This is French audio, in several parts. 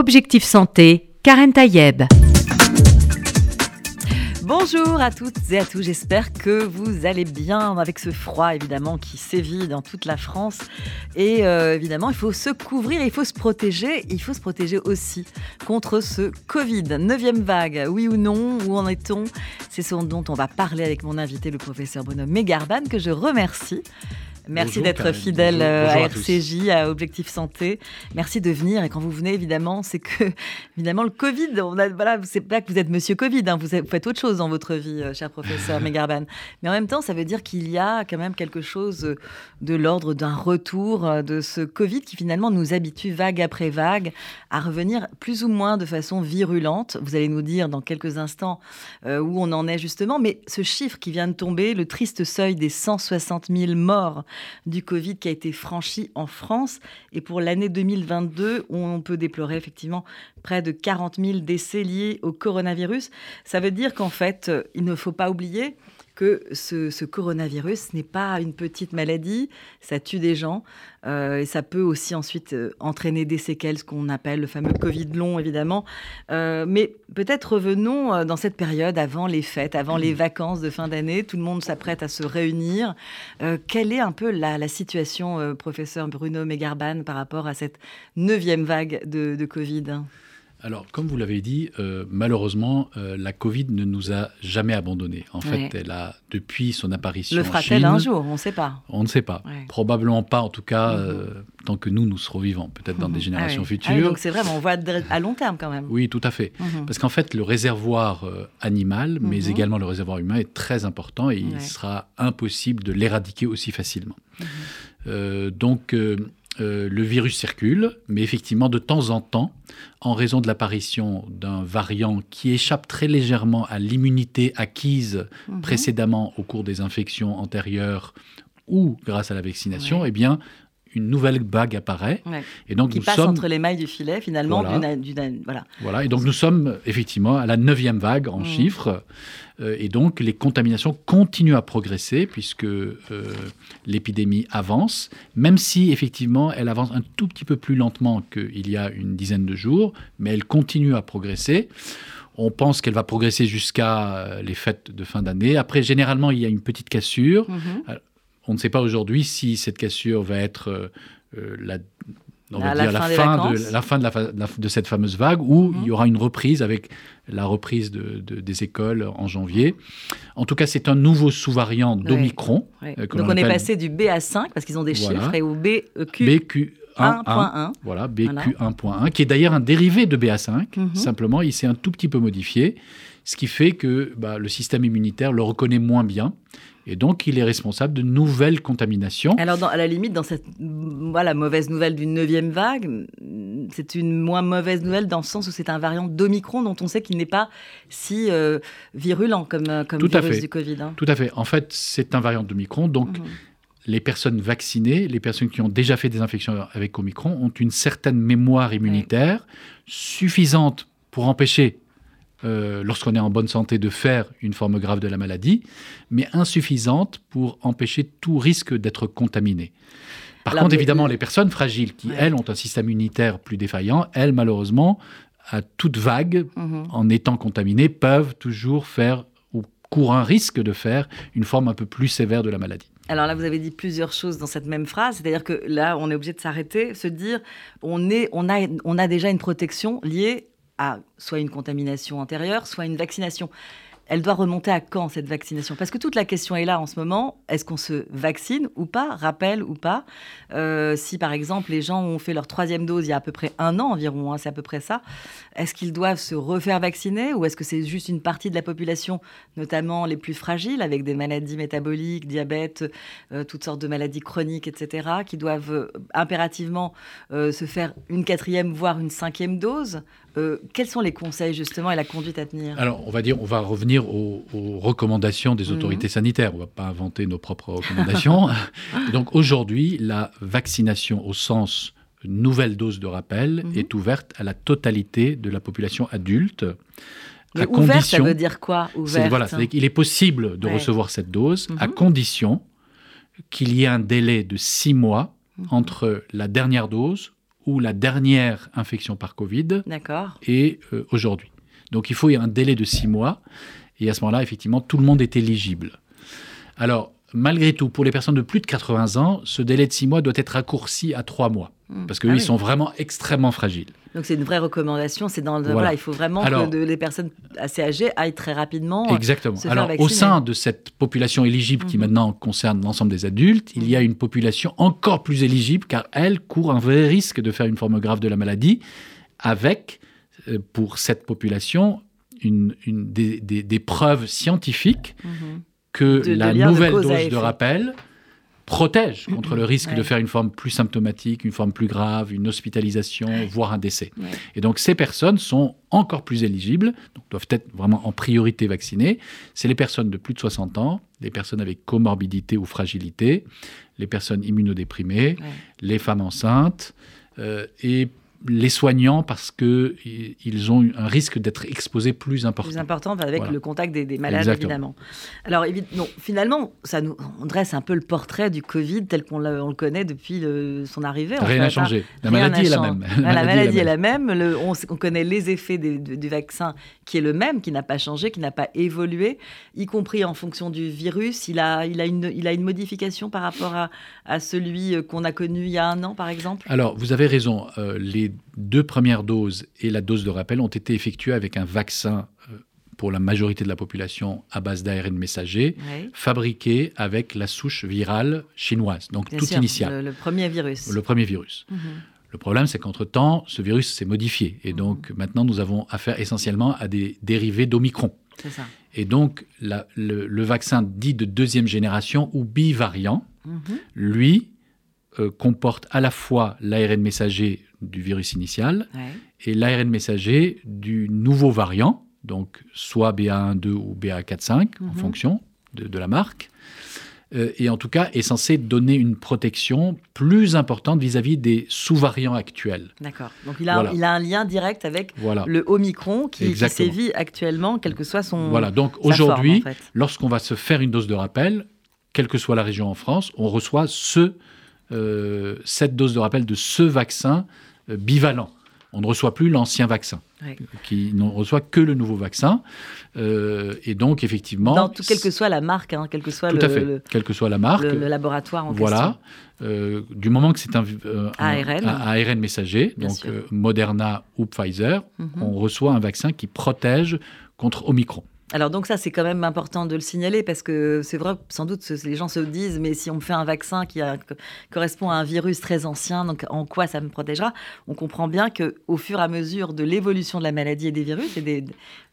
Objectif Santé, Karen Tayeb. Bonjour à toutes et à tous, j'espère que vous allez bien avec ce froid évidemment qui sévit dans toute la France. Et euh, évidemment, il faut se couvrir, il faut se protéger, il faut se protéger aussi contre ce Covid. Neuvième vague, oui ou non Où en est-on? C'est ce dont on va parler avec mon invité, le professeur Bruno Mégarban, que je remercie. Merci d'être fidèle euh, à, RCJ, à, Objectif Santé. Merci de venir. Et quand vous venez, évidemment, c'est que, évidemment, le Covid, on a, voilà, c'est pas que vous êtes monsieur Covid, hein, vous, faites autre chose dans votre vie, euh, cher professeur Megarban. Mais en même temps, ça veut dire qu'il y a quand même quelque chose de l'ordre d'un retour euh, de ce Covid qui finalement nous habitue vague après vague à revenir plus ou moins de façon virulente. Vous allez nous dire dans quelques instants où on en est justement. Mais ce chiffre qui vient de tomber, le triste seuil des 160 000 morts du Covid qui a été franchi en France. Et pour l'année 2022, on peut déplorer effectivement près de 40 000 décès liés au coronavirus. Ça veut dire qu'en fait, il ne faut pas oublier que ce, coronavirus n'est pas une petite maladie, ça tue des gens euh, et ça peut aussi ensuite euh, entraîner des séquelles, ce qu'on appelle le fameux Covid long évidemment. Euh, mais peut-être revenons dans cette période avant les fêtes, avant les vacances de fin d'année, tout le monde s'apprête à se réunir. quelle est un peu la, situation, professeur Bruno Megarban, par rapport à cette neuvième vague de, de Covid? Alors, comme vous l'avez dit, euh, malheureusement, euh, la Covid ne nous a jamais abandonnés. En fait, elle a, depuis son apparition Le fera-t-elle un jour? On ne sait pas. On ne sait pas. Probablement pas, en tout cas, mhm. euh, tant que nous, nous serons vivants. Peut-être dans des mhm. générations ah futures. Ah donc c'est vrai, on voit à long terme quand même. Oui, tout à fait. Mhm. Parce qu'en fait, le réservoir animal, mais également le réservoir humain, est très important et il sera impossible de l'éradiquer aussi facilement. donc, euh, le virus circule, mais effectivement, de temps en temps, en raison de l'apparition d'un variant qui échappe très légèrement à l'immunité acquise mhm. précédemment au cours des infections antérieures ou grâce à la vaccination, eh bien, une nouvelle vague apparaît. Et donc, qui passe entre les mailles du filet, finalement. Voilà. voilà. voilà. Et donc, nous sommes effectivement à la neuvième vague en mmh. chiffres. Euh, et donc, les contaminations continuent à progresser puisque euh, l'épidémie avance, même si effectivement, elle avance un tout petit peu plus lentement qu'il y a une dizaine de jours, mais elle continue à progresser. On pense qu'elle va progresser jusqu'à euh, les fêtes de fin d'année. Après, généralement, il y a une petite cassure. Mmh. On ne sait pas aujourd'hui si cette cassure va être euh, euh, la, fin, de, la fin de, cette fameuse vague ou il y aura une reprise avec la reprise des écoles en janvier. En tout cas, c'est un nouveau sous-variant d'Omicron. Euh, Donc on est passé du B à 5 parce qu'ils ont des chiffres et au BQ. BQ 1.1. Voilà, BQ1.1, qui est d'ailleurs un dérivé de BA5. Mhm. Simplement, il s'est un tout petit peu modifié, ce qui fait que bah, le système immunitaire le reconnaît moins bien. Et donc, il est responsable de nouvelles contaminations. Alors, à la limite, dans cette voilà, mauvaise nouvelle d'une neuvième vague, c'est une moins mauvaise nouvelle dans le sens où c'est un variant d'Omicron dont on sait qu'il n'est pas si euh, virulent comme, euh, comme virus du Covid. Hein. Tout à fait. En fait, c'est un variant d'Omicron. Donc, mhm. les personnes vaccinées, les personnes qui ont déjà fait des infections avec Omicron, ont une certaine mémoire immunitaire suffisante pour empêcher euh, lorsqu'on est en bonne santé, de faire une forme grave de la maladie, mais insuffisante pour empêcher tout risque d'être contaminé. Par contre, évidemment, les personnes fragiles qui, elles, ont un système immunitaire plus défaillant, elles, malheureusement, à toute vague, mhm. en étant contaminées, peuvent toujours faire ou courent un risque de faire une forme un peu plus sévère de la maladie. Alors là, vous avez dit plusieurs choses dans cette même phrase, c'est-à-dire que là, on est obligé de s'arrêter, se dire, on, est, on, a, on a déjà une protection liée soit une contamination antérieure, soit une vaccination elle doit remonter à quand cette vaccination? Parce que toute la question est là en ce moment. Est-ce qu'on se vaccine ou pas? Rappel ou pas? Euh, Si par exemple les gens ont fait leur troisième dose il y a à peu près un an environ, hein, c'est à peu près ça, est-ce qu'ils doivent se refaire vacciner ou est-ce que c'est juste une partie de la population, notamment les plus fragiles, avec des maladies métaboliques, diabète, euh, toutes sortes de maladies chroniques, etc., qui doivent euh, impérativement se faire une quatrième, voire une cinquième dose? Quels sont les conseils justement et la conduite à tenir? Alors on va dire, on va revenir aux, recommandations des autorités mhm. sanitaires. On ne va pas inventer nos propres recommandations. donc aujourd'hui, la vaccination au sens nouvelle dose de rappel mhm. est ouverte à la totalité de la population adulte. Mais ça veut dire quoi ouverte? voilà, Il est possible de recevoir cette dose à mhm. condition qu'il y ait un délai de six mois entre la dernière dose la dernière infection par Covid est euh, aujourd'hui. Donc il faut un délai de six mois. Et à ce moment-là, effectivement, tout le monde est éligible. Alors, malgré tout, pour les personnes de plus de 80 ans, ce délai de six mois doit être raccourci à trois mois. Hmm. Parce qu'eux, Ah ils sont vraiment extrêmement fragiles. Donc c'est une vraie recommandation. C'est dans le- Voilà. voilà. il faut vraiment Alors- que de- les personnes assez âgées aillent très rapidement. Exactement. se faire Alors, au sein de cette population éligible qui Mhm. maintenant concerne l'ensemble des adultes, il y a une population encore plus éligible car elle court un vrai risque de faire une forme grave de la maladie avec, euh, pour cette population, une, une- des, des- des preuves scientifiques Mhm. Que De- la de nouvelle dose de rappel protège contre le risque de faire une forme plus symptomatique, une forme plus grave, une hospitalisation, voire un décès. Ouais. Et donc ces personnes sont encore plus éligibles, donc doivent être vraiment en priorité vaccinées. C'est les personnes de plus de 60 ans, les personnes avec comorbidité ou fragilité, les personnes immunodéprimées, les femmes enceintes euh, et les soignants parce qu'ils ont un risque d'être exposés plus important. plus importante avec Voilà. le contact des, des malades, Exactement. évidemment. Alors, non, finalement, ça nous, on dresse un peu le portrait du Covid tel qu'on le, on le connaît depuis le- son arrivée. en Rien n'a changé. La maladie est la même. La maladie est la même. Le- on, connaît les effets des- du, du vaccin qui est le même, qui n'a pas changé, qui n'a pas évolué, y compris en fonction du virus. Il a, il a, une, il a une modification par rapport à, à celui euh, qu'on a connu il y a un an, par exemple? Alors, vous avez raison. euh, les deux premières doses et la dose de rappel ont été effectuées avec un vaccin euh, pour la majorité de la population à base d'ARN messager, Oui, fabriqué avec la souche virale chinoise, donc bien toute sûr, initiale, Le, le premier virus. le premier virus. Mhm. Le problème, c'est qu'entre-temps, ce virus s'est modifié. Et donc, maintenant, nous avons affaire essentiellement à des dérivés d'Omicron. Ça. Et donc, la- le, le vaccin dit de deuxième génération ou bivariant, Mhm. lui, euh, comporte à la fois l'ARN messager du virus initial Ouais. et l'ARN messager du nouveau variant, donc soit BA1.2 ou BA4.5 en Mhm. fonction de, de la marque, euh, et en tout cas est censé donner une protection plus importante vis-à-vis des sous-variants actuels. D'accord. Donc il a, Voilà. il a un lien direct avec Voilà. le Omicron qui, sévit actuellement, quel que soit son. Voilà, donc aujourd'hui, en fait. lorsqu'on va se faire une dose de rappel, quelle que soit la région en France, on reçoit ce, cette dose de rappel de ce vaccin euh, bivalent. On ne reçoit plus l'ancien vaccin, Ouais. qui ne reçoit que le nouveau vaccin. Euh, et donc, effectivement... Dans tout, quelle que soit la marque, hein, quel que soit Tout le, à fait, le- quelle que soit la marque. le- le laboratoire en voilà. Euh, du moment que c'est un, euh, ARN. un ARN messager, Bien donc euh, Moderna ou Pfizer. Mhm. on reçoit un vaccin qui protège contre Omicron. Alors donc ça c'est quand même important de le signaler parce que c'est vrai sans doute les gens se disent mais si on me fait un vaccin qui a- correspond à un virus très ancien donc en quoi ça me protégera? On comprend bien que au fur et à mesure de l'évolution de la maladie et des virus et, des-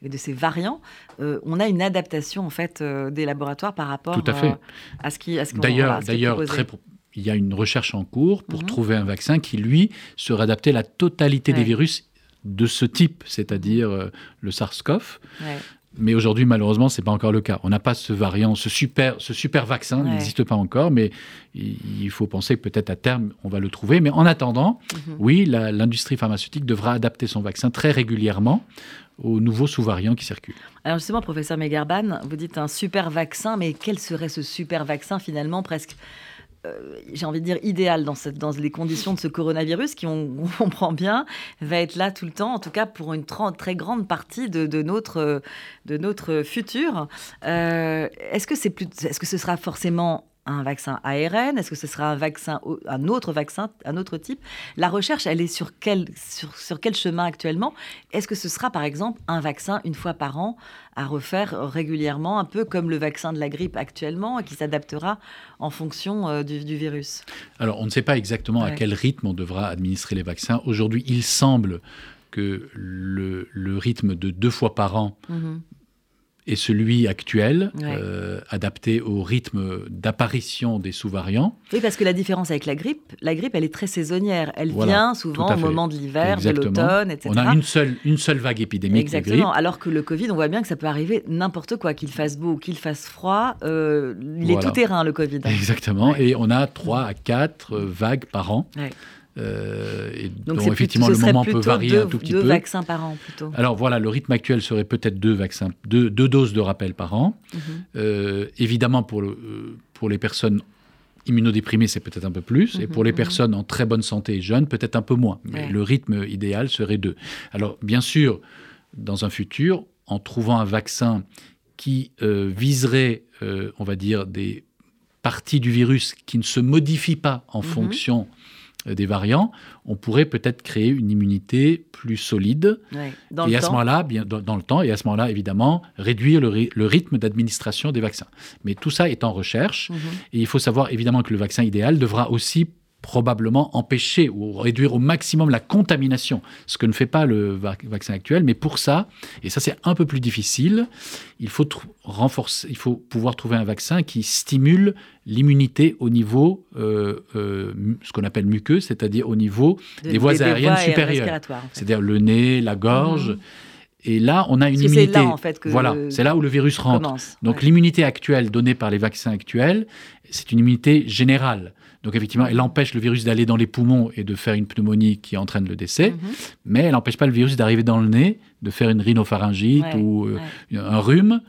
et de ces variants, euh, on a une adaptation en fait euh, des laboratoires par rapport Tout à fait. euh, à ce qui à ce qu'on- D'ailleurs, d'ailleurs, très il y a une recherche en cours pour Mhm. trouver un vaccin qui, lui, serait adapté à la totalité des virus de ce type, c'est-à-dire le SARS-CoV. Ouais. Mais aujourd'hui, malheureusement, c'est pas encore le cas. On n'a pas ce variant, ce super, ce super vaccin Ouais. n'existe pas encore, mais il faut penser que peut-être à terme, on va le trouver. Mais en attendant, Mhm. oui, l'industrie pharmaceutique devra adapter son vaccin très régulièrement aux nouveaux sous-variants qui circulent. Alors justement, professeur Megarban, vous dites un super vaccin, mais quel serait ce super vaccin finalement presque euh, j'ai envie de dire idéal dans, cette- dans les conditions de ce coronavirus qui, on, comprend bien, va être là tout le temps, en tout cas pour une très grande partie de, notre, de notre futur. Euh, est-ce que c'est plus, est-ce que ce sera forcément un vaccin ARN Est-ce que ce sera un vaccin, un autre vaccin, un autre type? La recherche, elle est sur quel, sur, sur quel chemin actuellement? Est-ce que ce sera par exemple un vaccin une fois par an à refaire régulièrement, un peu comme le vaccin de la grippe actuellement, qui s'adaptera en fonction euh, du, du virus? Alors, on ne sait pas exactement à quel rythme on devra administrer les vaccins. Aujourd'hui, il semble que le, le rythme de deux fois par an Mhm. Est celui actuel, Ouais. euh, adapté au rythme d'apparition des sous-variants. Oui, parce que la différence avec la grippe, la grippe, elle est très saisonnière. Elle Voilà, vient souvent au moment de l'hiver, de l'automne, etc. On a une seule, une seule vague épidémique Exactement. de. Alors que le Covid, on voit bien que ça peut arriver n'importe quoi, qu'il fasse beau ou qu'il fasse froid. euh, il est tout terrain, le Covid. Exactement. Ouais. Et on a trois à quatre euh, vagues par an. Ouais. Euh, et Donc dont effectivement plutôt- le moment peut varier deux, un tout petit deux peu. vaccins par an, plutôt. Alors voilà, le rythme actuel serait peut-être deux vaccins, deux, deux doses de rappel par an. Mhm. Euh, évidemment, pour, le, euh, pour les personnes immunodéprimés, c'est peut-être un peu plus. et pour les Mhm, personnes en très bonne santé et jeunes, peut-être un peu moins. Mais Ouais. le rythme idéal serait deux. Alors, bien sûr, dans un futur, en trouvant un vaccin qui euh, viserait, euh, on va dire, des parties du virus qui ne se modifient pas en Mhm. fonction des variants, on pourrait peut-être créer une immunité plus solide Ouais. Dans et le à ce moment-là, bien dans, dans le temps, et à ce moment-là, évidemment, réduire le, ry- le rythme d'administration des vaccins. Mais tout ça est en recherche, Mhm. et il faut savoir évidemment que le vaccin idéal devra aussi probablement empêcher ou réduire au maximum la contamination, ce que ne fait pas le va- vaccin actuel. Mais pour ça, et ça c'est un peu plus difficile, il faut renforcer, il faut pouvoir trouver un vaccin qui stimule l'immunité au niveau, euh, euh, ce qu'on appelle muqueux, c'est-à-dire au niveau De- des voies aériennes voies supérieures. respiratoires, en fait. c'est-à-dire le nez, la gorge. Mhm. Et là, on a une Parce que c'est immunité. là, en fait, que- voilà, c'est là où le virus rentre. Commence. Donc Ouais. l'immunité actuelle donnée par les vaccins actuels, c'est une immunité générale. Donc effectivement, elle empêche le virus d'aller dans les poumons et de faire une pneumonie qui entraîne le décès, Mhm. mais elle n'empêche pas le virus d'arriver dans le nez, de faire une rhinopharyngite Ouais, ou euh, ouais. un rhume.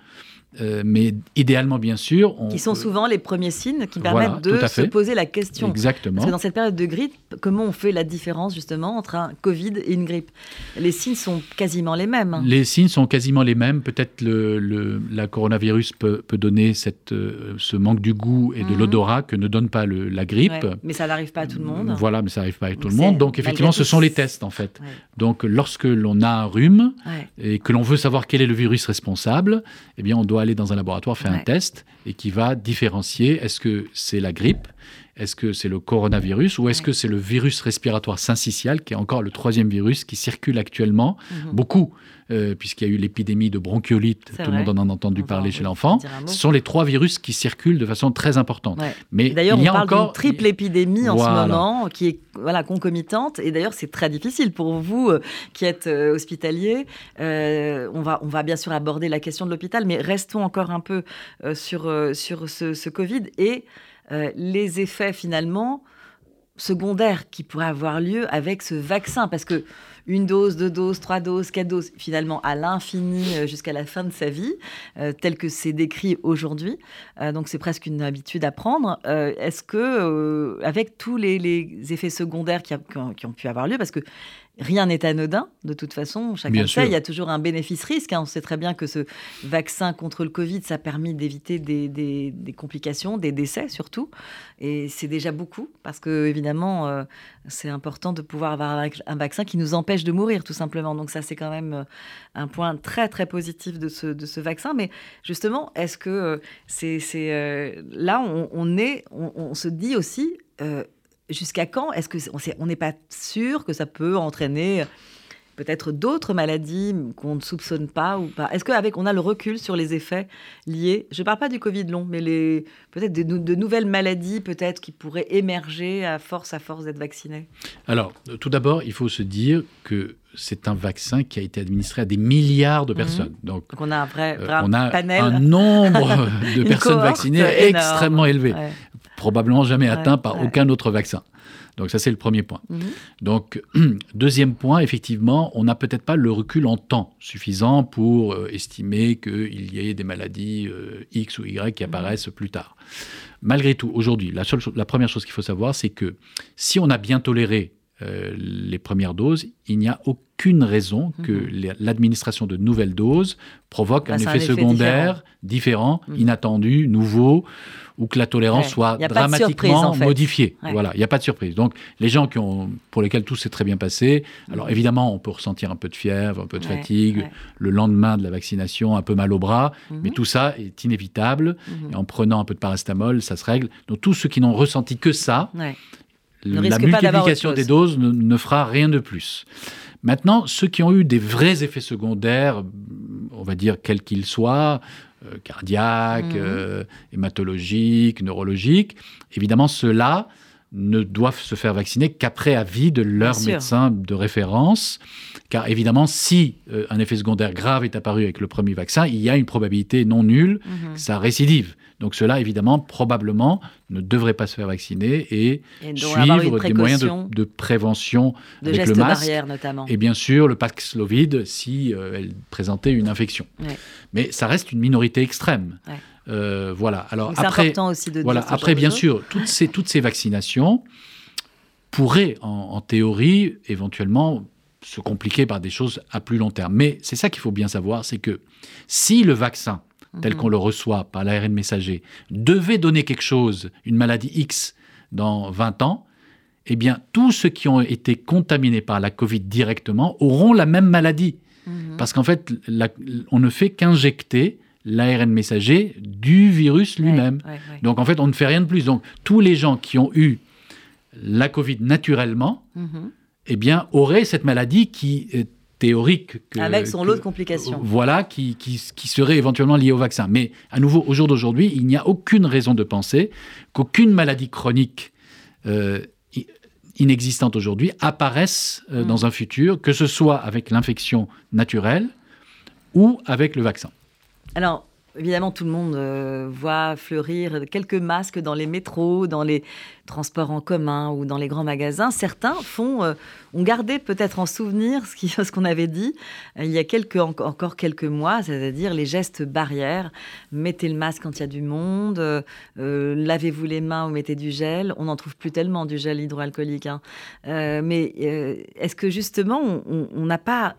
Euh, mais idéalement, bien sûr, on Qui sont peut- souvent les premiers signes qui permettent de se poser la question. exactement. Parce que dans cette période de grippe, comment on fait la différence justement entre un Covid et une grippe? Les signes sont quasiment les mêmes. Les signes sont quasiment les mêmes. Peut-être le, le- la coronavirus peut, peut donner cette, euh, ce manque du goût et de Mhm. l'odorat que ne donne pas le- la grippe. Ouais, mais ça n'arrive pas à tout le monde. Voilà, mais ça n'arrive pas à tout le monde. Donc effectivement, ce sont les tests en fait. Ouais, Donc lorsque l'on a un rhume ouais. et que l'on veut savoir quel est le virus responsable, eh bien on doit aller dans un laboratoire faire un test et qui va différencier est-ce que c'est la grippe, est-ce que c'est le coronavirus ou est-ce que c'est le virus respiratoire syncytial qui est encore le troisième virus qui circule actuellement Mhm. beaucoup euh, puisqu'il y a eu l'épidémie de bronchiolite, tout le monde en a entendu On parler chez l'enfant. Ce sont les trois virus qui circulent de façon très importante. Ouais. Mais D'ailleurs, il on y a parle d'une encore triple épidémie en Voilà. ce moment, qui est voilà concomitante. Et d'ailleurs, c'est très difficile pour vous euh, qui êtes euh, hospitalier. Euh, on va on va bien sûr aborder la question de l'hôpital, mais restons encore un peu sur sur ce, ce Covid et euh, les effets finalement secondaires qui pourraient avoir lieu avec ce vaccin, parce que une dose, deux doses, trois doses, quatre doses, finalement à l'infini euh, jusqu'à la fin de sa vie, euh, tel que c'est décrit aujourd'hui. Donc c'est presque une habitude à prendre. Est-ce que, avec tous les, effets secondaires qui ont pu avoir lieu, parce que rien n'est anodin, de toute façon, chacun le sait, il y a toujours un bénéfice-risque. hein. On sait très bien que ce vaccin contre le Covid, ça a permis d'éviter des, des- des complications, des décès surtout. Et c'est déjà beaucoup, parce que évidemment, euh, c'est important de pouvoir avoir un vac- un vaccin qui nous empêche de mourir, tout simplement. Donc ça, c'est quand même euh, un point très, très positif de ce, de ce vaccin. Mais justement, est-ce que euh, c'est euh, là, on, on est, on, on se dit aussi, euh, jusqu'à quand Est-ce que on n'est pas sûr que ça peut entraîner peut-être d'autres maladies qu'on ne soupçonne pas ou pas? Est-ce qu'avec on a le recul sur les effets liés? Je ne parle pas du Covid long, mais peut-être de, de nouvelles maladies peut-être qui pourraient émerger à force à force d'être vaccinées. Alors, euh, tout d'abord, il faut se dire que c'est un vaccin qui a été administré à des milliards de Mhm. personnes. Donc, Donc on a un vrai, euh, vrai on a panel. un nombre de personnes vaccinées énorme. extrêmement élevé, Ouais. probablement jamais Ouais, atteint par ouais. aucun autre vaccin. Donc ça, c'est le premier point. Mhm. Donc, deuxième point, effectivement, on n'a peut-être pas le recul en temps suffisant pour euh, estimer qu'il y ait des maladies euh, X ou Y qui apparaissent plus tard. Malgré tout, aujourd'hui, la, la première chose qu'il faut savoir, c'est que si on a bien toléré euh, les premières doses, il n'y a aucune raison que Mhm. les- l'administration de nouvelles doses provoque Bah, un effet un effet secondaire différent, Mhm. inattendu, nouveau, ou que la tolérance Ouais. soit dramatiquement surprise, en fait. modifiée. Ouais. Voilà, il n'y a pas de surprise. Donc, les gens qui ont, pour lesquels tout s'est très bien passé, alors Mhm. évidemment, on peut ressentir un peu de fièvre, un peu de Ouais, fatigue, le lendemain de la vaccination, un peu mal au bras, mais tout ça est inévitable. Et en prenant un peu de paracétamol, ça se règle. Donc, tous ceux qui n'ont ressenti que ça. Ne la multiplication des doses ne, ne fera rien de plus. Maintenant, ceux qui ont eu des vrais effets secondaires, on va dire quels qu'ils soient, euh, cardiaques, Mhm. euh, hématologiques, neurologiques, évidemment, ceux-là ne doivent se faire vacciner qu'après avis de leur médecin de référence. Car évidemment, si euh, un effet secondaire grave est apparu avec le premier vaccin, il y a une probabilité non nulle Mhm. que ça récidive. Donc ceux-là, évidemment, probablement ne devraient pas se faire vacciner et suivre des moyens de, de prévention de avec le masque notamment. et bien sûr le Paxlovid si euh, elle présentait une infection. Ouais. Mais ça reste une minorité extrême. Ouais. Euh, voilà. Alors après, important aussi de voilà, après bien sûr, toutes ces, toutes ces vaccinations pourraient, en, en théorie, éventuellement se compliquer par des choses à plus long terme. Mais c'est ça qu'il faut bien savoir, c'est que si le vaccin, tel Mhm. qu'on le reçoit par l'ARN messager, devait donner quelque chose, une maladie X, dans 20 ans, eh bien, tous ceux qui ont été contaminés par la Covid directement auront la même maladie. Mhm. Parce qu'en fait, la- on ne fait qu'injecter l'ARN messager du virus lui-même. Ouais, ouais, ouais. Donc en fait, on ne fait rien de plus. Donc tous les gens qui ont eu la Covid naturellement, Mhm. eh bien, auraient cette maladie qui est théorique. que- Avec son que- lot de complications. Voilà, qui, qui, qui serait éventuellement liée au vaccin. Mais à nouveau, au jour d'aujourd'hui, il n'y a aucune raison de penser qu'aucune maladie chronique euh, inexistante aujourd'hui apparaisse euh, Mm. dans un futur, que ce soit avec l'infection naturelle ou avec le vaccin. Alors, évidemment, tout le monde euh, voit fleurir quelques masques dans les métros, dans les transports en commun ou dans les grands magasins. Certains euh, ont gardé peut-être en souvenir ce qu'on avait dit euh, il y a encore quelques mois, c'est-à-dire les gestes barrières. Mettez le masque quand il y a du monde, lavez-vous les mains ou mettez du gel. On n'en trouve plus tellement du gel hydroalcoolique. hein. Mais est-ce que justement, on- n'a pas,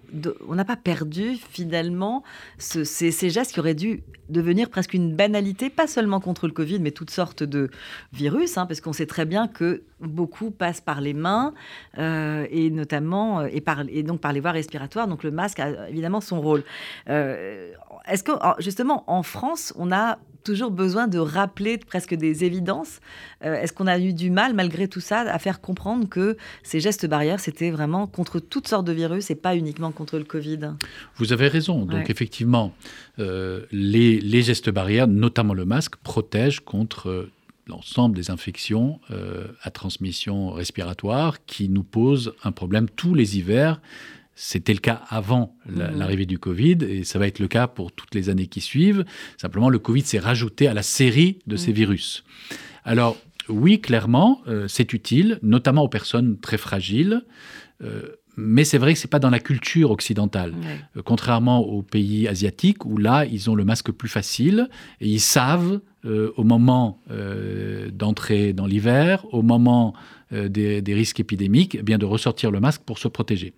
perdu finalement ce- ces, ces gestes qui auraient dû devenir presque une banalité, pas seulement contre le Covid, mais toutes sortes de virus, hein, parce qu'on sait très bien que beaucoup passent par les mains euh, et notamment euh, et, par, et donc par les voies respiratoires. Donc le masque a évidemment son rôle. Euh, Est-ce que en- justement en France, on a toujours besoin de rappeler presque des évidences Euh, Est-ce qu'on a eu du mal malgré tout ça à faire comprendre que ces gestes barrières c'était vraiment contre toutes sortes de virus et pas uniquement contre le Covid? Vous avez raison. Donc Ouais. effectivement, euh, les, les gestes barrières, notamment le masque, protègent contre euh, l'ensemble des infections à transmission respiratoire qui nous posent un problème tous les hivers. C'était le cas avant Mhm. l'arrivée du Covid et ça va être le cas pour toutes les années qui suivent. Simplement, le Covid s'est rajouté à la série de ces Mhm. virus. Alors, oui, clairement, euh, c'est utile, notamment aux personnes très fragiles. euh, mais c'est vrai que c'est pas dans la culture occidentale. Ouais. Euh, contrairement aux pays asiatiques où là, ils ont le masque plus facile et ils savent euh, au moment euh, d'entrer dans l'hiver, au moment des, des risques épidémiques, eh bien de ressortir le masque pour se protéger.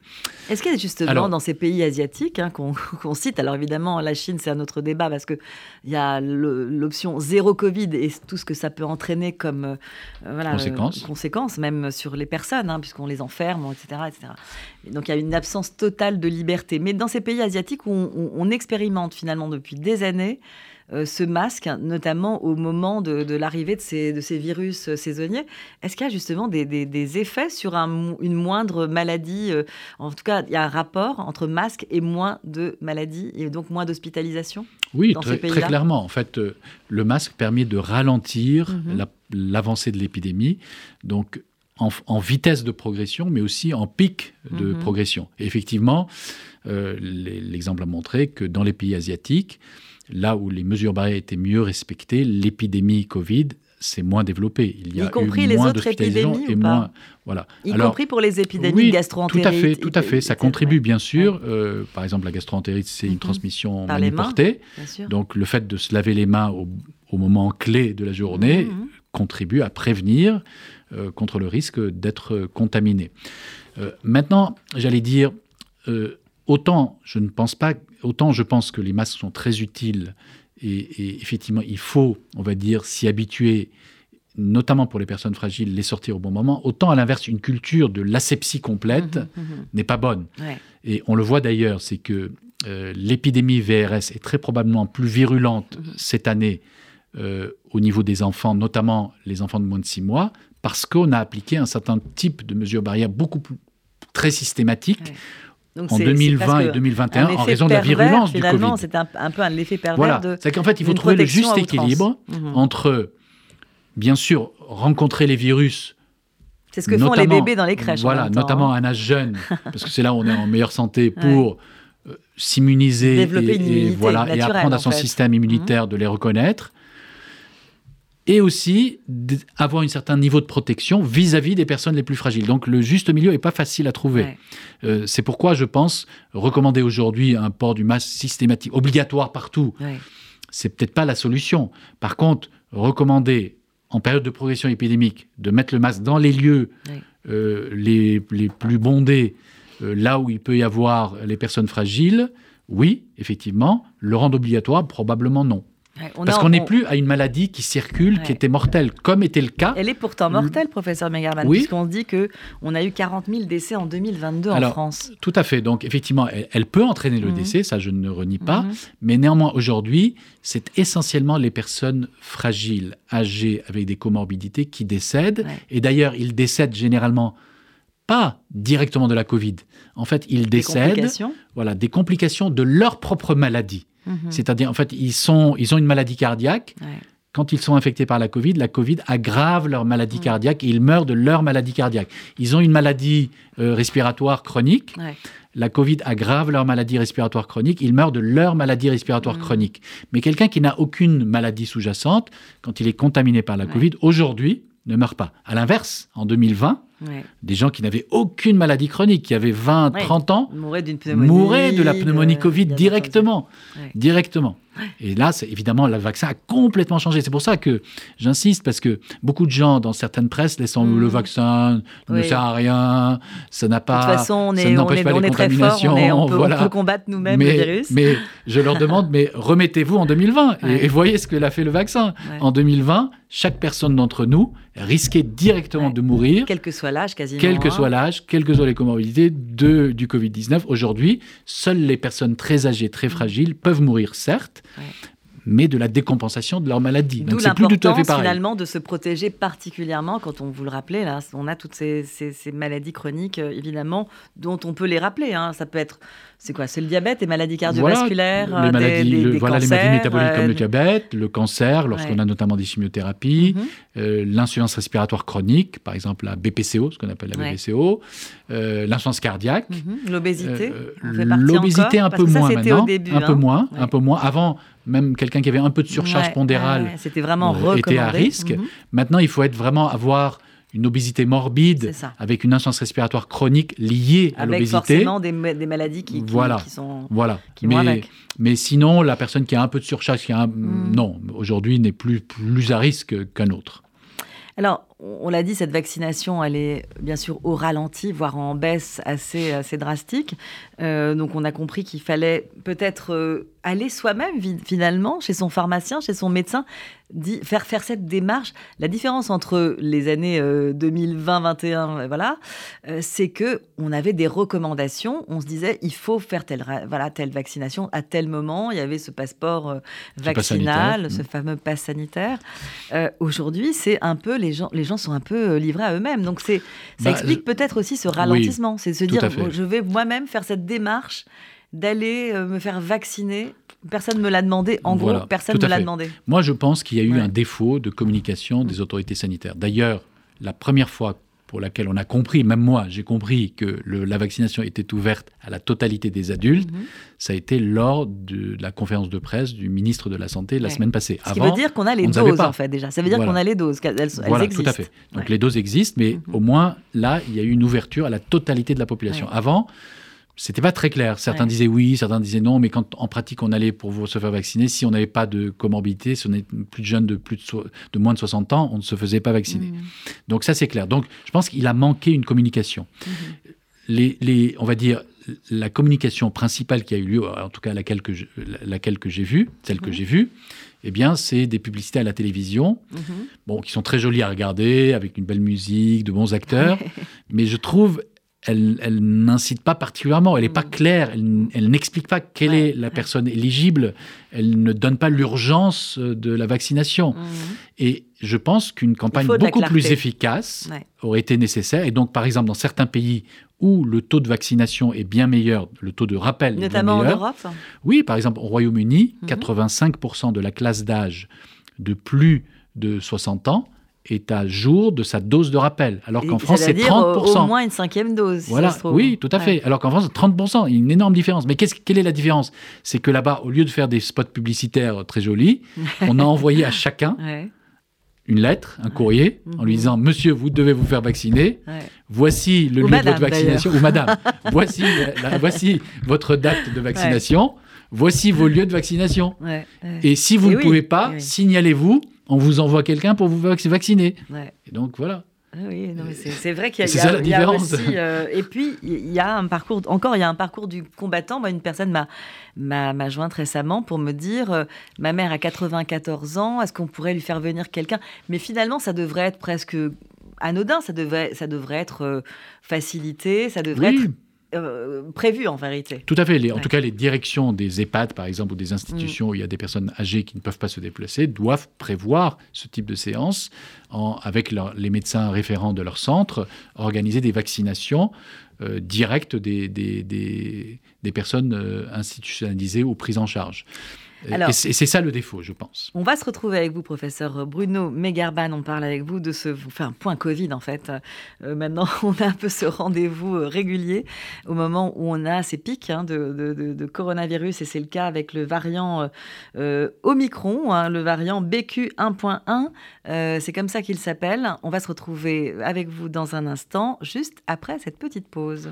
Est-ce qu'il y a justement Alors- dans ces pays asiatiques hein, qu'on cite, alors évidemment la Chine c'est un autre débat parce qu'il y a l'option zéro Covid et tout ce que ça peut entraîner comme euh, voilà, Conséquences. euh, conséquences, même sur les personnes, hein, puisqu'on les enferme, etc., etc. Et donc il y a une absence totale de liberté. Mais dans ces pays asiatiques où on, on- on expérimente finalement depuis des années euh, ce masque, notamment au moment de, de l'arrivée de ces, de ces virus euh, saisonniers, est-ce qu'il y a justement des, des- des effets sur un une moindre maladie euh, En tout cas, il y a un rapport entre masque et moins de maladies et donc moins d'hospitalisation Oui, Dans très, ces pays-là? très clairement. En fait, le masque permet de ralentir Mhm. la- l'avancée de l'épidémie. Donc, en, en vitesse de progression, mais aussi en pic de Mhm. progression. Et effectivement, euh, l'exemple a montré que dans les pays asiatiques, là où les mesures barrières étaient mieux respectées, l'épidémie Covid s'est moins développée. Il y Y a compris eu les moins autres épidémies et ou pas? moins. Voilà. Y Alors, compris pour les épidémies oui, gastro-entérites Tout à fait, tout à fait. Ça contribue bien sûr. Euh, par exemple, la gastro-entérite, c'est Mhm. une transmission Par les mains. Donc le fait de se laver les mains au, au moment clé de la journée Mhm. contribue à prévenir euh, contre le risque d'être contaminé. Euh, maintenant, j'allais dire, autant je ne pense pas, autant je pense que les masques sont très utiles et, et effectivement il faut, on va dire, s'y habituer notamment pour les personnes fragiles, les sortir au bon moment. Autant à l'inverse, une culture de l'asepsie complète Mhm, mhm. n'est pas bonne. Ouais. Et on le voit d'ailleurs, c'est que euh, l'épidémie VRS est très probablement plus virulente cette année euh, au niveau des enfants, notamment les enfants de moins de 6 mois, parce qu'on a appliqué un certain type de mesures barrières beaucoup plus très systématiques Ouais. Donc en c'est- c'est 2020 et presque 2021 un en raison de la pervers, virulence du Covid. C'est un, un peu un effet pervers Voilà, de. c'est qu'en fait, il faut trouver le juste équilibre Mhm. entre, bien sûr, rencontrer les virus C'est ce que font les bébés dans les crèches. Voilà, notamment hein. à un âge jeune, parce que c'est là où on est en meilleure santé pour euh, s'immuniser et, voilà, et apprendre à son fait. Mhm. système immunitaire de les reconnaître. Et aussi d'avoir un certain niveau de protection vis-à-vis des personnes les plus fragiles. Donc le juste milieu n'est pas facile à trouver. Ouais. Euh, c'est pourquoi je pense recommander aujourd'hui un port du masque systématique, obligatoire partout, Ouais. c'est peut-être pas la solution. Par contre, recommander en période de progression épidémique de mettre le masque dans les lieux euh, les, plus bondés, euh, là où il peut y avoir les personnes fragiles, oui, effectivement. Le rendre obligatoire, probablement non. Parce qu'on n'est plus à une maladie qui circule, qui était mortelle, comme était le cas. Elle est pourtant mortelle, professeur Megarman, oui. puisqu'on dit qu'on a eu 40 000 décès en 2022 en France. Tout à fait. Donc, effectivement, elle, peut entraîner le mhm. décès, ça je ne renie pas. Mhm. Mais néanmoins, aujourd'hui, c'est essentiellement les personnes fragiles, âgées, avec des comorbidités qui décèdent. Et d'ailleurs, ils décèdent généralement pas directement de la Covid. En fait, ils décèdent voilà, des complications de leur propre maladie. Mhm. C'est-à-dire, en fait, ils, sont, ils ont une maladie cardiaque. Quand ils sont infectés par la Covid, la Covid aggrave leur maladie cardiaque et ils meurent de leur maladie cardiaque. Ils ont une maladie euh, respiratoire chronique. La Covid aggrave leur maladie respiratoire chronique. Ils meurent de leur maladie respiratoire mhm. chronique. Mais quelqu'un qui n'a aucune maladie sous-jacente, quand il est contaminé par la Covid, aujourd'hui, ne meurt pas. À l'inverse, en 2020, des gens qui n'avaient aucune maladie chronique, qui avaient 20, 30 ans, mouraient, de la pneumonie euh, Covid directement. Directement. Et là, évidemment, le vaccin a complètement changé. C'est pour ça que j'insiste, parce que beaucoup de gens dans certaines presses laissent le vaccin ne sert à rien, ça n'a pas. De toute façon, on est, on est, on est très fort, on, peut, combattre nous-mêmes le virus. Mais je leur demande, mais remettez-vous en 2020 et, voyez ce que l'a fait le vaccin. En 2020, chaque personne d'entre nous risquait directement de mourir. Quel que soit l'âge, quasiment. Quel que soit l'âge, quelles que soient les comorbidités de, du Covid-19. Aujourd'hui, seules les personnes très âgées, très fragiles peuvent mourir, certes, mais de la décompensation de leur maladie. Donc c'est plus tout à fait pareil. finalement de se protéger particulièrement quand on vous le rappelait là, on a toutes ces, maladies chroniques euh, évidemment dont on peut les rappeler. Hein. Ça peut être c'est quoi? C'est le diabète, les maladies cardiovasculaires, voilà, les euh, maladies, voilà, les maladies métaboliques comme le diabète, le cancer, lorsqu'on a notamment des chimiothérapies, mhm. euh, l'insuffisance respiratoire chronique, par exemple la BPCO, ce qu'on appelle la BPCO, euh, l'insuffisance cardiaque, mhm. l'obésité, l'obésité un peu moins maintenant, un peu hein. moins, un peu moins. Avant, même quelqu'un qui avait un peu de surcharge pondérale, c'était vraiment était à risque. Mhm. Maintenant, il faut être vraiment avoir une obésité morbide avec une insuffisance respiratoire chronique liée à l'obésité. Avec forcément des, des, maladies qui, voilà. qui, sont voilà. mais, mais sinon, la personne qui a un peu de surcharge, qui a mm. non, aujourd'hui n'est plus, plus à risque qu'un autre. Alors, on l'a dit, cette vaccination, elle est bien sûr au ralenti, voire en baisse assez, assez drastique. Euh, donc, on a compris qu'il fallait peut-être euh, aller soi-même, finalement, chez son pharmacien, chez son médecin, faire, faire cette démarche. La différence entre les années 2020-21, euh, voilà, c'est que on avait des recommandations. On se disait, il faut faire telle, voilà, telle vaccination à tel moment. Il y avait ce passeport vaccinal, ce fameux pass sanitaire. Aujourd'hui, c'est un peu les gens, les gens sont un peu euh, livrés à eux-mêmes. Donc c'est, ça bah, explique peut-être aussi ce ralentissement. c'est de se dire, je vais moi-même faire cette démarche d'aller euh, me faire vacciner. Personne ne me l'a demandé. En gros, personne ne me l'a demandé. Moi, je pense qu'il y a eu un défaut de communication des autorités sanitaires. D'ailleurs, la première fois pour laquelle on a compris, même moi, j'ai compris que la vaccination était ouverte à la totalité des adultes, mhm. ça a été lors de la conférence de presse du ministre de la Santé la semaine passée. Ce qui veut dire qu'on a les doses, en fait, déjà. Ça veut dire qu'on a les doses, elles, voilà, tout à fait. Donc les doses existent, mais mhm. au moins, là, il y a eu une ouverture à la totalité de la population. Avant, c'était pas très clair. Certains disaient oui, certains disaient non, mais quand en pratique on allait pour se faire vacciner, si on n'avait pas de comorbidité, si on est plus de jeunes de, moins de 60 ans, on ne se faisait pas vacciner. Mmh. Donc ça c'est clair. Donc je pense qu'il a manqué une communication. Mmh. Les, on va dire, la communication principale qui a eu lieu, en tout cas laquelle que, laquelle que j'ai vue, celle que mmh. j'ai vue, eh bien, c'est des publicités à la télévision, bon, qui sont très jolies à regarder, avec une belle musique, de bons acteurs, mais je trouve elle, n'incite pas particulièrement, elle n'est pas mm. claire, elle, n'explique pas quelle est la personne éligible, elle ne donne pas l'urgence de la vaccination. Mm. Et je pense qu'une campagne beaucoup plus efficace aurait été nécessaire. Et donc, par exemple, dans certains pays où le taux de vaccination est bien meilleur, le taux de rappel Notamment est bien meilleur. en Europe Oui, par exemple, au Royaume-Uni, 85% mm-hmm. de la classe d'âge de plus de 60 ans est à jour de sa dose de rappel. Alors qu'en France, c'est 30%. Au moins une cinquième dose. Voilà, oui, tout à fait. Alors qu'en France, 30%, il y a une énorme différence. Mais quelle est la différence? C'est que là-bas, au lieu de faire des spots publicitaires très jolis, on a envoyé à chacun une lettre, un courrier, en lui mhm. disant Monsieur, vous devez vous faire vacciner. Voici le lieu de votre vaccination. Ou Madame, voici, voici votre date de vaccination. voici vos lieux de vaccination. Et si vous Et ne oui, pouvez pas, signalez-vous, on vous envoie quelqu'un pour vous vac- vacciner. Ouais. Et donc voilà. Ah Oui, c'est vrai qu'il y a, y y aussi, euh, et puis il y a un parcours, encore il y a un parcours du combattant. Moi, une personne m'a m'a m'a jointe récemment pour me dire, euh, ma mère a 94 ans, est-ce qu'on pourrait lui faire venir quelqu'un? Mais finalement, ça devrait être presque anodin, ça devrait ça devrait être euh, facilité, ça devrait Oui, être euh, prévu en vérité. tout à fait. Les- en Ouais. tout cas, les directions des EHPAD, par exemple, ou des institutions où il y a des personnes âgées qui ne peuvent pas se déplacer, doivent prévoir ce type de séance en- avec leur- les médecins référents de leur centre, organiser des vaccinations euh, directes des, des, des- des personnes euh, institutionnalisées ou prises en charge. Alors- et c'est ça le défaut, je pense. On va se retrouver avec vous, professeur Bruno Megarban. On parle avec vous de ce enfin, point Covid, en fait. Euh, maintenant, on a un peu ce rendez-vous euh, régulier au moment où on a ces pics hein, de, de- de- de coronavirus. Et c'est le cas avec le variant euh, euh, Omicron, hein, le variant BQ1.1. Euh, c'est comme ça qu'il s'appelle. On va se retrouver avec vous dans un instant, juste après cette petite pause.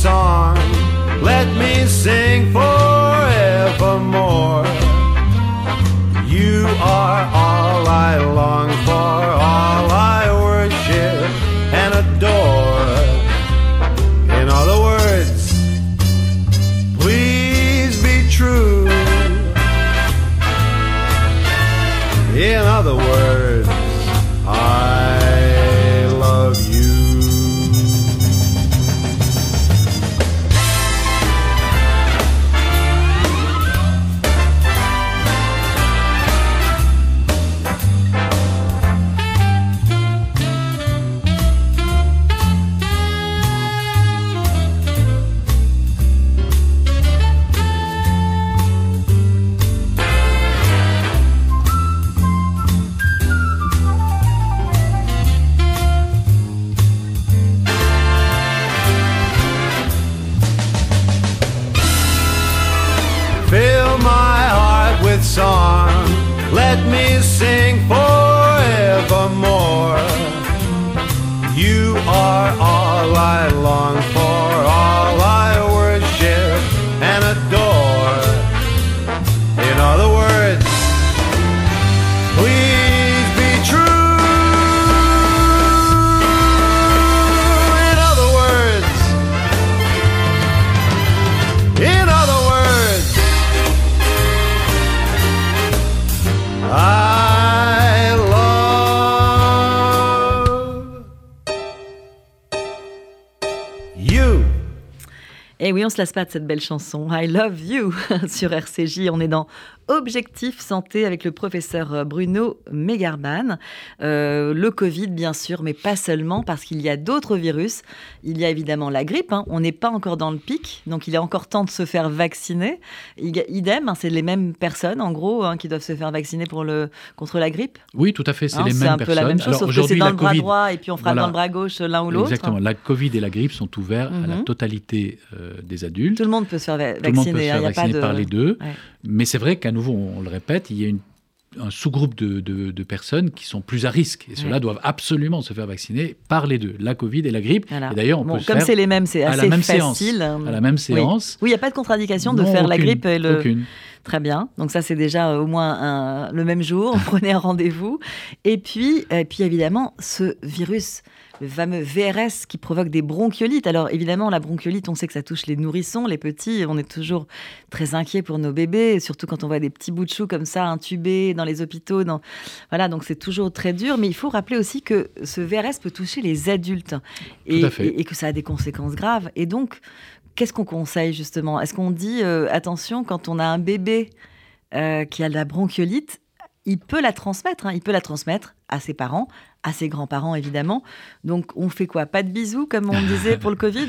Song. Let me sing forevermore. You are all I long on se lasse pas de cette belle chanson. I love you sur RCJ. On est dans Objectif Santé avec le professeur euh, Bruno Megarban. Euh, le Covid, bien sûr, mais pas seulement, parce qu'il y a d'autres virus. Il y a évidemment la grippe. hein. On n'est pas encore dans le pic, donc il est encore temps de se faire vacciner. Idem, hein, c'est les mêmes personnes, en gros, hein, qui doivent se faire vacciner pour le, contre la grippe. Oui, tout à fait, c'est les mêmes un personnes. peu la même chose, Alors, sauf que c'est dans le bras Covid- droit et puis on frappe Voilà. dans le bras gauche l'un ou l'autre. Exactement. La Covid et la grippe sont ouverts à la Mhm. totalité euh, des adultes. Tout le monde peut se faire va- Tout le monde peut vacciner. se faire vacciner de... par les deux. Ouais. Mais c'est vrai qu'à nouveau, on, le répète, il y a une- un sous-groupe de, de- de personnes qui sont plus à risque. Et ceux-là Ouais. doivent absolument se faire vacciner par les deux, la Covid et la grippe. Voilà. Et d'ailleurs, on Bon, peut se comme c'est les mêmes, c'est à assez la même séance. facile. hein. à la même Oui. séance. Oui, il n'y a pas de contradiction de Non, faire la grippe et le. Aucune. Très bien. Donc ça, c'est déjà euh, au moins un- le même jour. Prenait un rendez-vous. Et puis, et puis évidemment, ce virus, le fameux VRS qui provoque des bronchiolites. Alors évidemment, la bronchiolite, on sait que ça touche les nourrissons, les petits. On est toujours très inquiet pour nos bébés, surtout quand on voit des petits bouts de chou comme ça intubés dans les hôpitaux. Dans... Voilà, donc c'est toujours très dur. Mais il faut rappeler aussi que ce VRS peut toucher les adultes et que ça a des conséquences graves. Et donc, qu'est-ce qu'on conseille justement? Est-ce qu'on dit euh, attention quand on a un bébé euh, qui a de la bronchiolite, il peut la transmettre. hein. Il peut la transmettre à ses parents, à ses grands-parents évidemment. Donc on fait quoi? Pas de bisous comme on disait pour le Covid?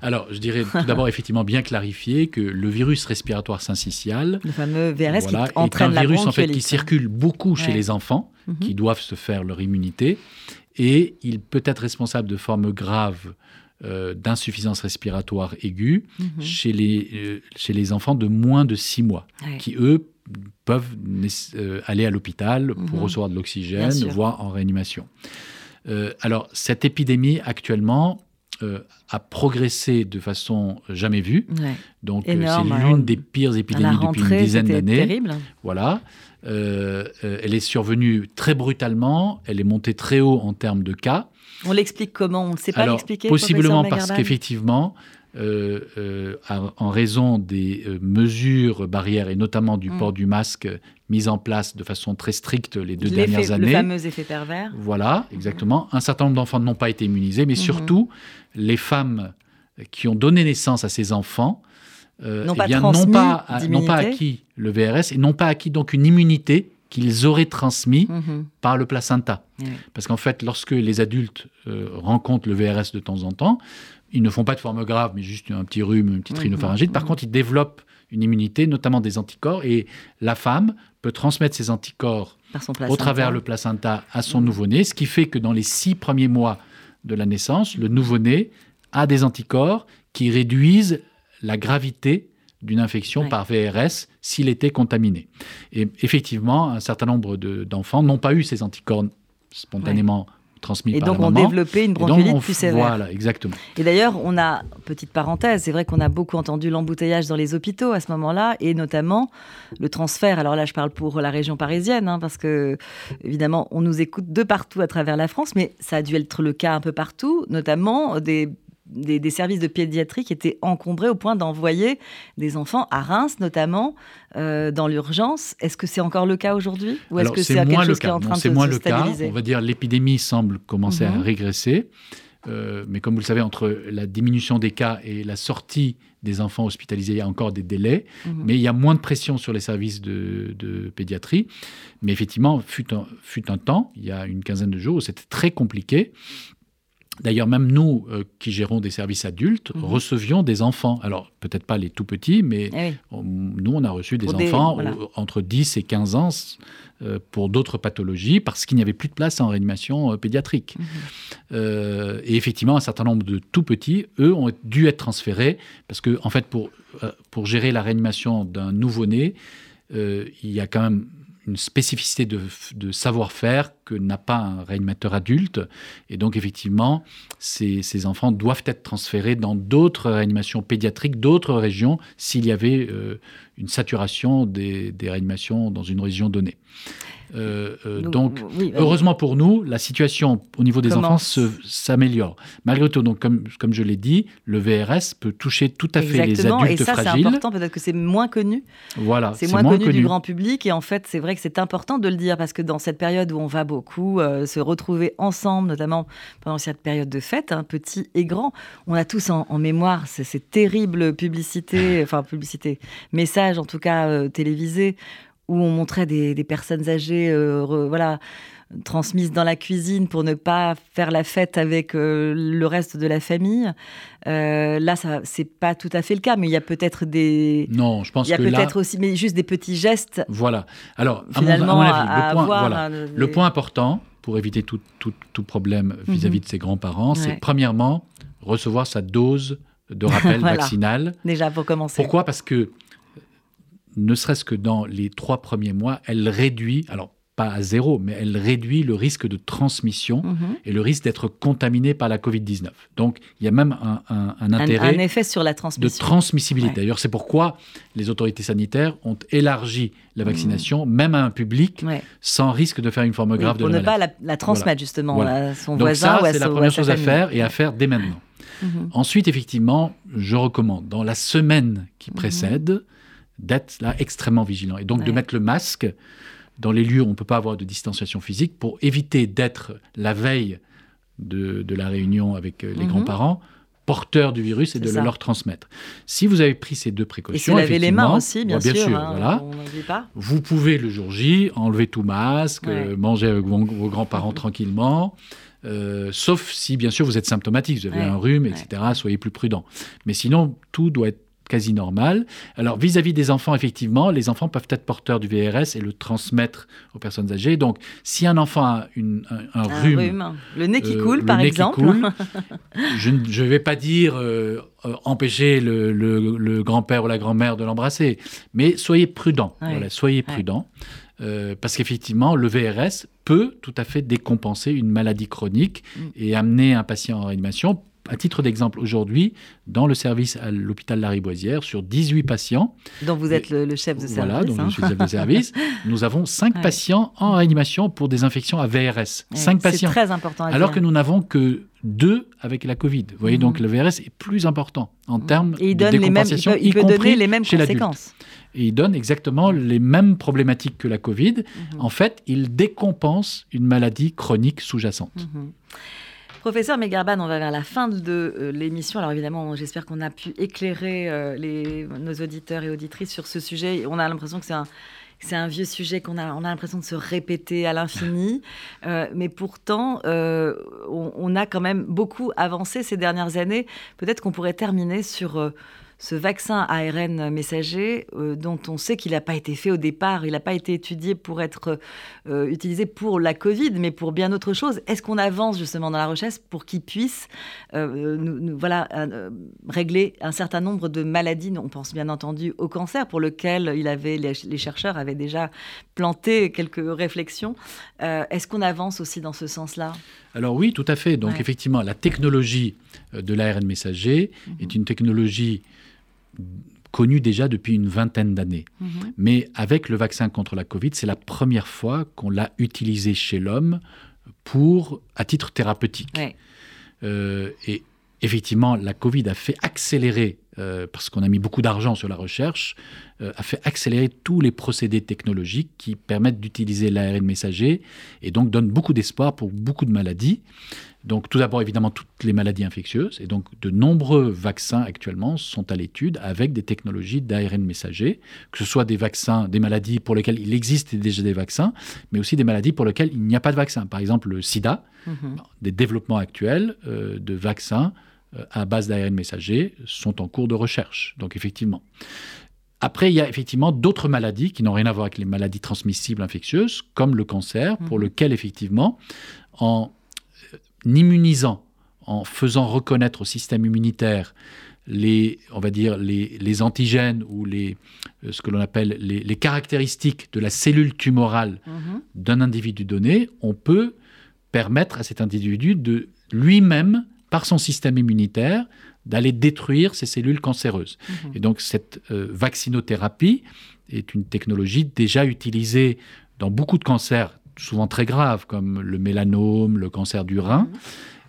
Alors, je dirais tout d'abord effectivement bien clarifier que le virus respiratoire syncytial Le fameux VRS voilà, qui entraîne est la un virus en fait qui circule beaucoup chez Ouais. les enfants, Mhm. qui doivent se faire leur immunité, et il peut être responsable de formes graves euh, d'insuffisance respiratoire aiguë Mhm. chez, les, euh, chez les enfants de moins de 6 mois, Ouais. qui eux peuvent euh, aller à l'hôpital pour Mhm. recevoir de l'oxygène, voire en réanimation. Euh, alors, cette épidémie actuellement euh, a progressé de façon jamais vue. Ouais. Donc, c'est l'une des pires épidémies depuis une dizaine d'années. terrible. Voilà. Euh, elle est survenue très brutalement. Elle est montée très haut en termes de cas. On l'explique comment? On ne sait pas l'expliquer possiblement parce qu'effectivement, euh, euh, en raison des euh, mesures barrières et notamment du Mm. port du masque mis en place de façon très stricte les deux dernières Le années. fameux effet pervers. Voilà, exactement. Un certain nombre d'enfants n'ont pas été immunisés, mais Mhm. surtout, les femmes qui ont donné naissance à ces enfants euh, N'ont eh pas n'ont pas, acquis le VRS et n'ont pas acquis donc une immunité qu'ils auraient transmis Mhm. par le placenta. Ouais. Parce qu'en fait, lorsque les adultes euh, rencontrent le VRS de temps en temps, ils ne font pas de forme grave, mais juste un petit rhume, une petite rhinopharyngite. Par contre, ils développent une immunité, notamment des anticorps, et la femme peut transmettre ces anticorps au travers le placenta à son Mhm. nouveau-né, ce qui fait que dans les six premiers mois de la naissance, le nouveau-né a des anticorps qui réduisent la gravité d'une infection Ouais. par VRS s'il était contaminé. Et effectivement, un certain nombre de- d'enfants n'ont pas eu ces anticorps spontanément transmis Et par donc la maman. développé une bronchiolite on- plus sévère. Voilà, exactement. Et d'ailleurs, on a, petite parenthèse, c'est vrai qu'on a beaucoup entendu l'embouteillage dans les hôpitaux à ce moment-là, et notamment le transfert. Alors là, je parle pour la région parisienne, hein, parce que, évidemment, on nous écoute de partout à travers la France, mais ça a dû être le cas un peu partout, notamment des, des, des services de pédiatrie qui étaient encombrés au point d'envoyer des enfants à Reims, notamment, euh, dans l'urgence. Est-ce que c'est encore le cas aujourd'hui Ou est-ce que c'est quelque moins le chose qui est cas. en train Non, de moins se le cas. On va dire l'épidémie semble commencer Mhm. à régresser. Euh, mais comme vous le savez, entre la diminution des cas et la sortie des enfants hospitalisés, il y a encore des délais. Mhm. Mais il y a moins de pression sur les services de, de pédiatrie. Mais effectivement, fut un, fut un temps, il y a une quinzaine de jours, où c'était très compliqué. D'ailleurs, même nous euh, qui gérons des services adultes, Mhm. recevions des enfants. Alors, peut-être pas les tout petits, mais Eh oui. on- nous, on a reçu des enfants voilà. entre 10 et 15 ans euh, pour d'autres pathologies parce qu'il n'y avait plus de place en réanimation euh, pédiatrique. Mhm. Et effectivement, un certain nombre de tout petits, eux, ont dû être transférés parce que, en fait, pour, pour gérer la réanimation d'un nouveau-né, il y a quand même une spécificité de, savoir-faire que n'a pas un réanimateur adulte. Et donc, effectivement, ces, enfants doivent être transférés dans d'autres réanimations pédiatriques, d'autres régions, s'il y avait euh, une saturation des réanimations dans une région donnée. Euh, euh, donc, oui, heureusement pour nous, la situation au niveau des enfants Commence. s'améliore. Malgré tout, donc, comme, comme je l'ai dit, le VRS peut toucher tout à fait les Exactement, adultes et ça c'est important, peut-être que c'est moins connu. Voilà, C'est moins, connu, du grand public et en fait c'est vrai que c'est important de le dire parce que dans cette période où on va beaucoup euh, se retrouver ensemble, notamment pendant cette période de fête, hein, petits et grands, on a tous en, en mémoire ces, ces terribles publicités, enfin publicités, messages en tout cas télévisés où on montrait des, des personnes âgées, euh, re- voilà transmises dans la cuisine pour ne pas faire la fête avec euh, le reste de la famille. Euh, là, ça, c'est pas tout à fait le cas, mais il y a peut-être des, Non, je pense il y a que là, peut-être aussi, mais juste des petits gestes voilà. Alors, à mon, à finalement mon à, avis, à le point, avoir. voilà. Le des- point important pour éviter tout, tout, tout problème vis-à-vis de ses grands-parents, c'est premièrement recevoir sa dose de rappel Voilà. vaccinal. Déjà pour commencer. Pourquoi? Parce que, ne serait-ce que dans les trois premiers mois, elle réduit, alors pas à zéro, mais elle réduit le risque de transmission Mhm. et le risque d'être contaminé par la Covid-19. Donc, il y a même un, un- un un, intérêt un effet sur la de transmission. transmissibilité. Ouais. D'ailleurs, c'est pourquoi les autorités sanitaires ont élargi la vaccination, même à un public, Ouais. sans risque de faire une forme Oui, grave pour de ne la pas maladie. la, la transmettre Voilà. justement Voilà. à son Donc voisin ça, ou à, c'est la première chose à faire et à faire dès maintenant. Mhm. Ensuite, effectivement, je recommande, dans la semaine qui Mhm. précède, d'être là extrêmement vigilant. Et donc de mettre le masque dans les lieux où on ne peut pas avoir de distanciation physique pour éviter d'être la veille de, de la réunion avec euh, les Mhm. grands-parents porteurs du virus et de le leur transmettre. Si vous avez pris ces deux Et précautions, se laver les mains aussi, bien, sûr. sûr, hein, voilà. On n'oublie pas. Vous pouvez le jour J enlever tout masque, Ouais. euh, manger avec vos, vos grands-parents tranquillement, euh, sauf si bien sûr vous êtes symptomatique, vous avez Ouais, un rhume, etc. Soyez plus prudent. Mais sinon, tout doit être quasi normal. Alors vis-à-vis des enfants, effectivement, les enfants peuvent être porteurs du VRS et le transmettre aux personnes âgées. Donc, si un enfant a une- un, un Un rhume, rhume. Le nez qui euh, coule, le par exemple. coule, je ne vais pas dire euh, euh, empêcher le, le- le grand-père ou la grand-mère de l'embrasser, mais soyez prudent. Voilà, soyez prudent. Euh, parce qu'effectivement, le VRS peut tout à fait décompenser une maladie chronique Mm. et amener un patient en réanimation. À titre d'exemple, aujourd'hui, dans le service à l'hôpital Lariboisière, sur 18 patients, dont vous êtes le, le chef de service. voilà, hein. je suis le chef de service, nous avons 5 Ouais. patients en réanimation pour des infections à VRS. Ouais, 5 C'est patients. très important à Alors dire. que nous n'avons que deux avec la Covid. Vous voyez, Mhm. donc le VRS est plus important en termes Et il de donne les mêmes, il décompensation, peut, il donner les mêmes conséquences. Et il donne exactement les mêmes problématiques que la Covid. Mhm. En fait, il décompense une maladie chronique sous-jacente. Professeur Megarban, on va vers la fin de euh, l'émission. Alors évidemment, j'espère qu'on a pu éclairer euh, les, nos auditeurs et auditrices sur ce sujet. On a l'impression que c'est un, c'est un vieux sujet qu'on a, on a l'impression de se répéter à l'infini. Euh, mais pourtant, euh, on, on a quand même beaucoup avancé ces dernières années. Peut-être qu'on pourrait terminer sur euh, ce vaccin ARN messager euh, dont on sait qu'il n'a pas été fait au départ, il n'a pas été étudié pour être euh, utilisé pour la Covid, mais pour bien autre chose. Est-ce qu'on avance justement dans la recherche pour qu'il puisse euh, nous, voilà, régler un certain nombre de maladies? On pense bien entendu au cancer, pour lequel il avait, les, chercheurs avaient déjà planté quelques réflexions. Est-ce qu'on avance aussi dans ce sens-là? Alors oui, tout à fait. Donc Ouais. effectivement, la technologie euh, de l'ARN messager Mhm. est une technologie connue déjà depuis une vingtaine d'années. Mais avec le vaccin contre la Covid, c'est la première fois qu'on l'a utilisé chez l'homme pour, à titre thérapeutique. Ouais. Euh, et effectivement, la Covid a fait accélérer, euh, parce qu'on a mis beaucoup d'argent sur la recherche, euh, a fait accélérer tous les procédés technologiques qui permettent d'utiliser l'ARN messager et donc donnent beaucoup d'espoir pour beaucoup de maladies. Donc tout d'abord, évidemment, toutes les maladies infectieuses. Et donc de nombreux vaccins actuellement sont à l'étude avec des technologies d'ARN messager, que ce soit des vaccins, des maladies pour lesquelles il existe déjà des vaccins, mais aussi des maladies pour lesquelles il n'y a pas de vaccin. Par exemple, le sida, Mhm. des développements actuels euh, de vaccins à base d'ARN messager sont en cours de recherche. Donc effectivement. Après, il y a effectivement d'autres maladies qui n'ont rien à voir avec les maladies transmissibles infectieuses, comme le cancer, pour Mhm. lequel effectivement, en euh, immunisant, en faisant reconnaître au système immunitaire les, on va dire, les, les antigènes ou les, euh, ce que l'on appelle les, les caractéristiques de la cellule tumorale Mhm. d'un individu donné, on peut permettre à cet individu de lui-même, par son système immunitaire, d'aller détruire ces cellules cancéreuses. Mhm. Et donc cette euh, vaccinothérapie est une technologie déjà utilisée dans beaucoup de cancers, souvent très graves, comme le mélanome, le cancer du rein.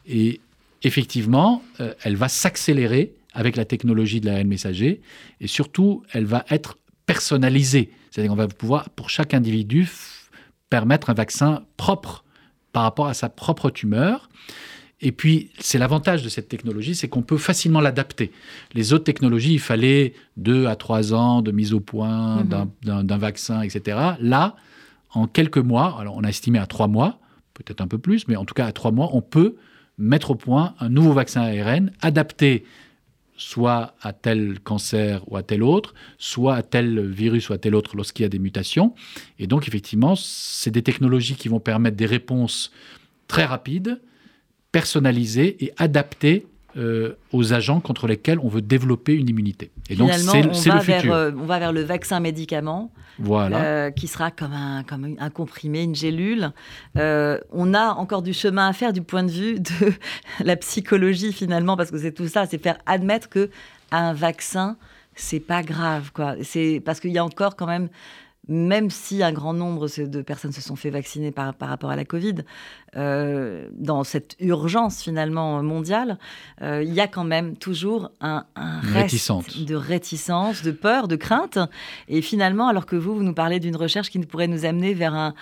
Et effectivement, euh, elle va s'accélérer avec la technologie de l'ARN messager, et surtout, elle va être personnalisée. C'est-à-dire qu'on va pouvoir, pour chaque individu, permettre un vaccin propre par rapport à sa propre tumeur. Et puis, c'est l'avantage de cette technologie, c'est qu'on peut facilement l'adapter. Les autres technologies, il fallait deux à trois ans de mise au point Mhm. d'un- vaccin, etc. Là, en quelques mois, alors on a estimé à trois mois, peut-être un peu plus, mais en tout cas à trois mois, on peut mettre au point un nouveau vaccin ARN adapté soit à tel cancer ou à tel autre, soit à tel virus ou à tel autre lorsqu'il y a des mutations. Et donc, effectivement, c'est des technologies qui vont permettre des réponses très rapides, personnalisées et adaptées euh, aux agents contre lesquels on veut développer une immunité. Et donc, Finalement, c'est on, c'est va le vers, futur. euh, on va vers le vaccin médicament. voilà. euh, qui sera comme un, comme un comprimé, une gélule. Euh, on a encore du chemin à faire du point de vue de la psychologie finalement, parce que c'est tout ça, c'est faire admettre que un vaccin, c'est pas grave, quoi. C'est parce qu'il y a encore quand même même si un grand nombre de personnes se sont fait vacciner par, par rapport à la Covid, euh, dans cette urgence finalement mondiale, euh, il y a quand même toujours un, reste de réticence, de peur, de crainte. Et finalement, alors que vous, vous nous parlez d'une recherche qui pourrait nous amener vers un,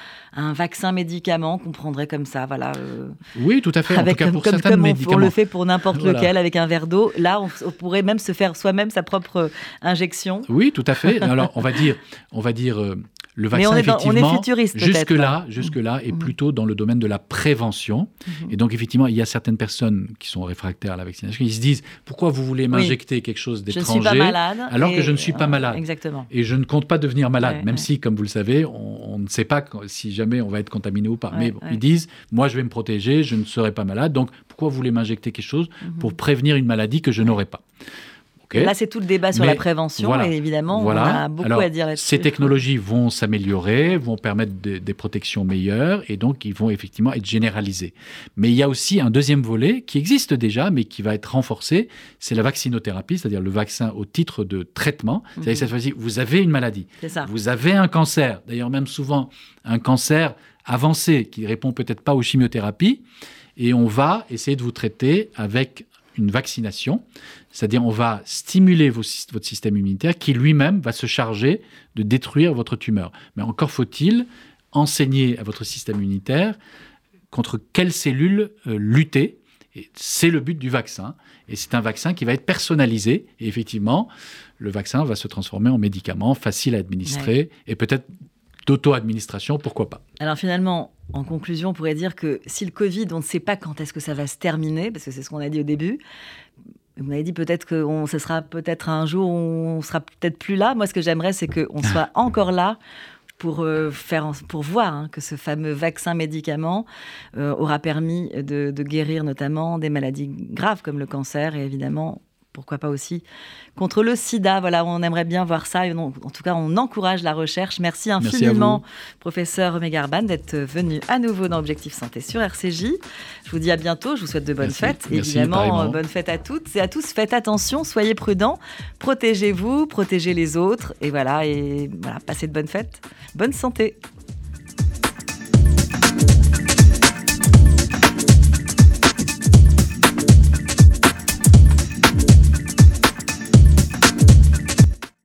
vaccin médicament qu'on prendrait comme ça, voilà. Euh, oui, tout à fait. Avec, en tout cas, pour comme, on, le fait pour n'importe lequel avec un verre d'eau. Là, on, on, pourrait même se faire soi-même sa propre injection. Oui, tout à fait. Alors, on va dire, on va dire le vaccin, on est, effectivement, jusque-là, jusque-là, est mm. plutôt dans le domaine de la prévention. Mm-hmm. Et donc, effectivement, il y a certaines personnes qui sont réfractaires à la vaccination. Ils se disent pourquoi vous voulez m'injecter quelque chose d'étranger alors que je ne suis pas malade Exactement. Et je ne compte pas devenir malade, même si, comme vous le savez, on, ne sait pas si jamais on va être contaminé ou pas. Mais ils disent moi, je vais me protéger, je ne serai pas malade. Donc, pourquoi vous voulez m'injecter quelque chose mm-hmm. pour prévenir une maladie que je n'aurai pas? Là, c'est tout le débat sur la prévention, et évidemment, on a beaucoup à dire là-dessus. Ces technologies vont s'améliorer, vont permettre des protections meilleures, et donc ils vont effectivement être généralisées. Mais il y a aussi un deuxième volet qui existe déjà, mais qui va être renforcé, c'est la vaccinothérapie, c'est-à-dire le vaccin au titre de traitement. C'est-à-dire mhm. cette fois-ci, vous avez une maladie, vous avez un cancer, d'ailleurs même souvent un cancer avancé qui répond peut-être pas aux chimiothérapies, et on va essayer de vous traiter avec une vaccination, c'est-à-dire on va stimuler votre système immunitaire qui lui-même va se charger de détruire votre tumeur. Mais encore faut-il enseigner à votre système immunitaire contre quelles cellules euh, lutter. C'est le but du vaccin. Et c'est un vaccin qui va être personnalisé. Et effectivement, le vaccin va se transformer en médicament facile à administrer et peut-être d'auto-administration, pourquoi pas. Alors finalement, en conclusion, on pourrait dire que si le Covid, on ne sait pas quand est-ce que ça va se terminer, parce que c'est ce qu'on a dit au début, vous m'avez dit peut-être que ce sera peut-être un jour où on sera peut-être plus là. Moi, ce que j'aimerais, c'est qu'on soit encore là pour, euh, faire, pour voir hein, que ce fameux vaccin médicament euh, aura permis de, de, guérir notamment des maladies graves comme le cancer et évidemment pourquoi pas aussi contre le sida. Voilà, on aimerait bien voir ça. en tout cas, on encourage la recherche. Merci infiniment, professeur Megarban, d'être venu à nouveau dans Objectif Santé sur RCJ. Je vous dis à bientôt. Je vous souhaite de bonnes fêtes. Évidemment, bonnes fêtes à toutes et à tous. Faites attention, soyez prudents, protégez-vous, protégez les autres. Et voilà, et voilà, passez de bonnes fêtes. Bonne santé.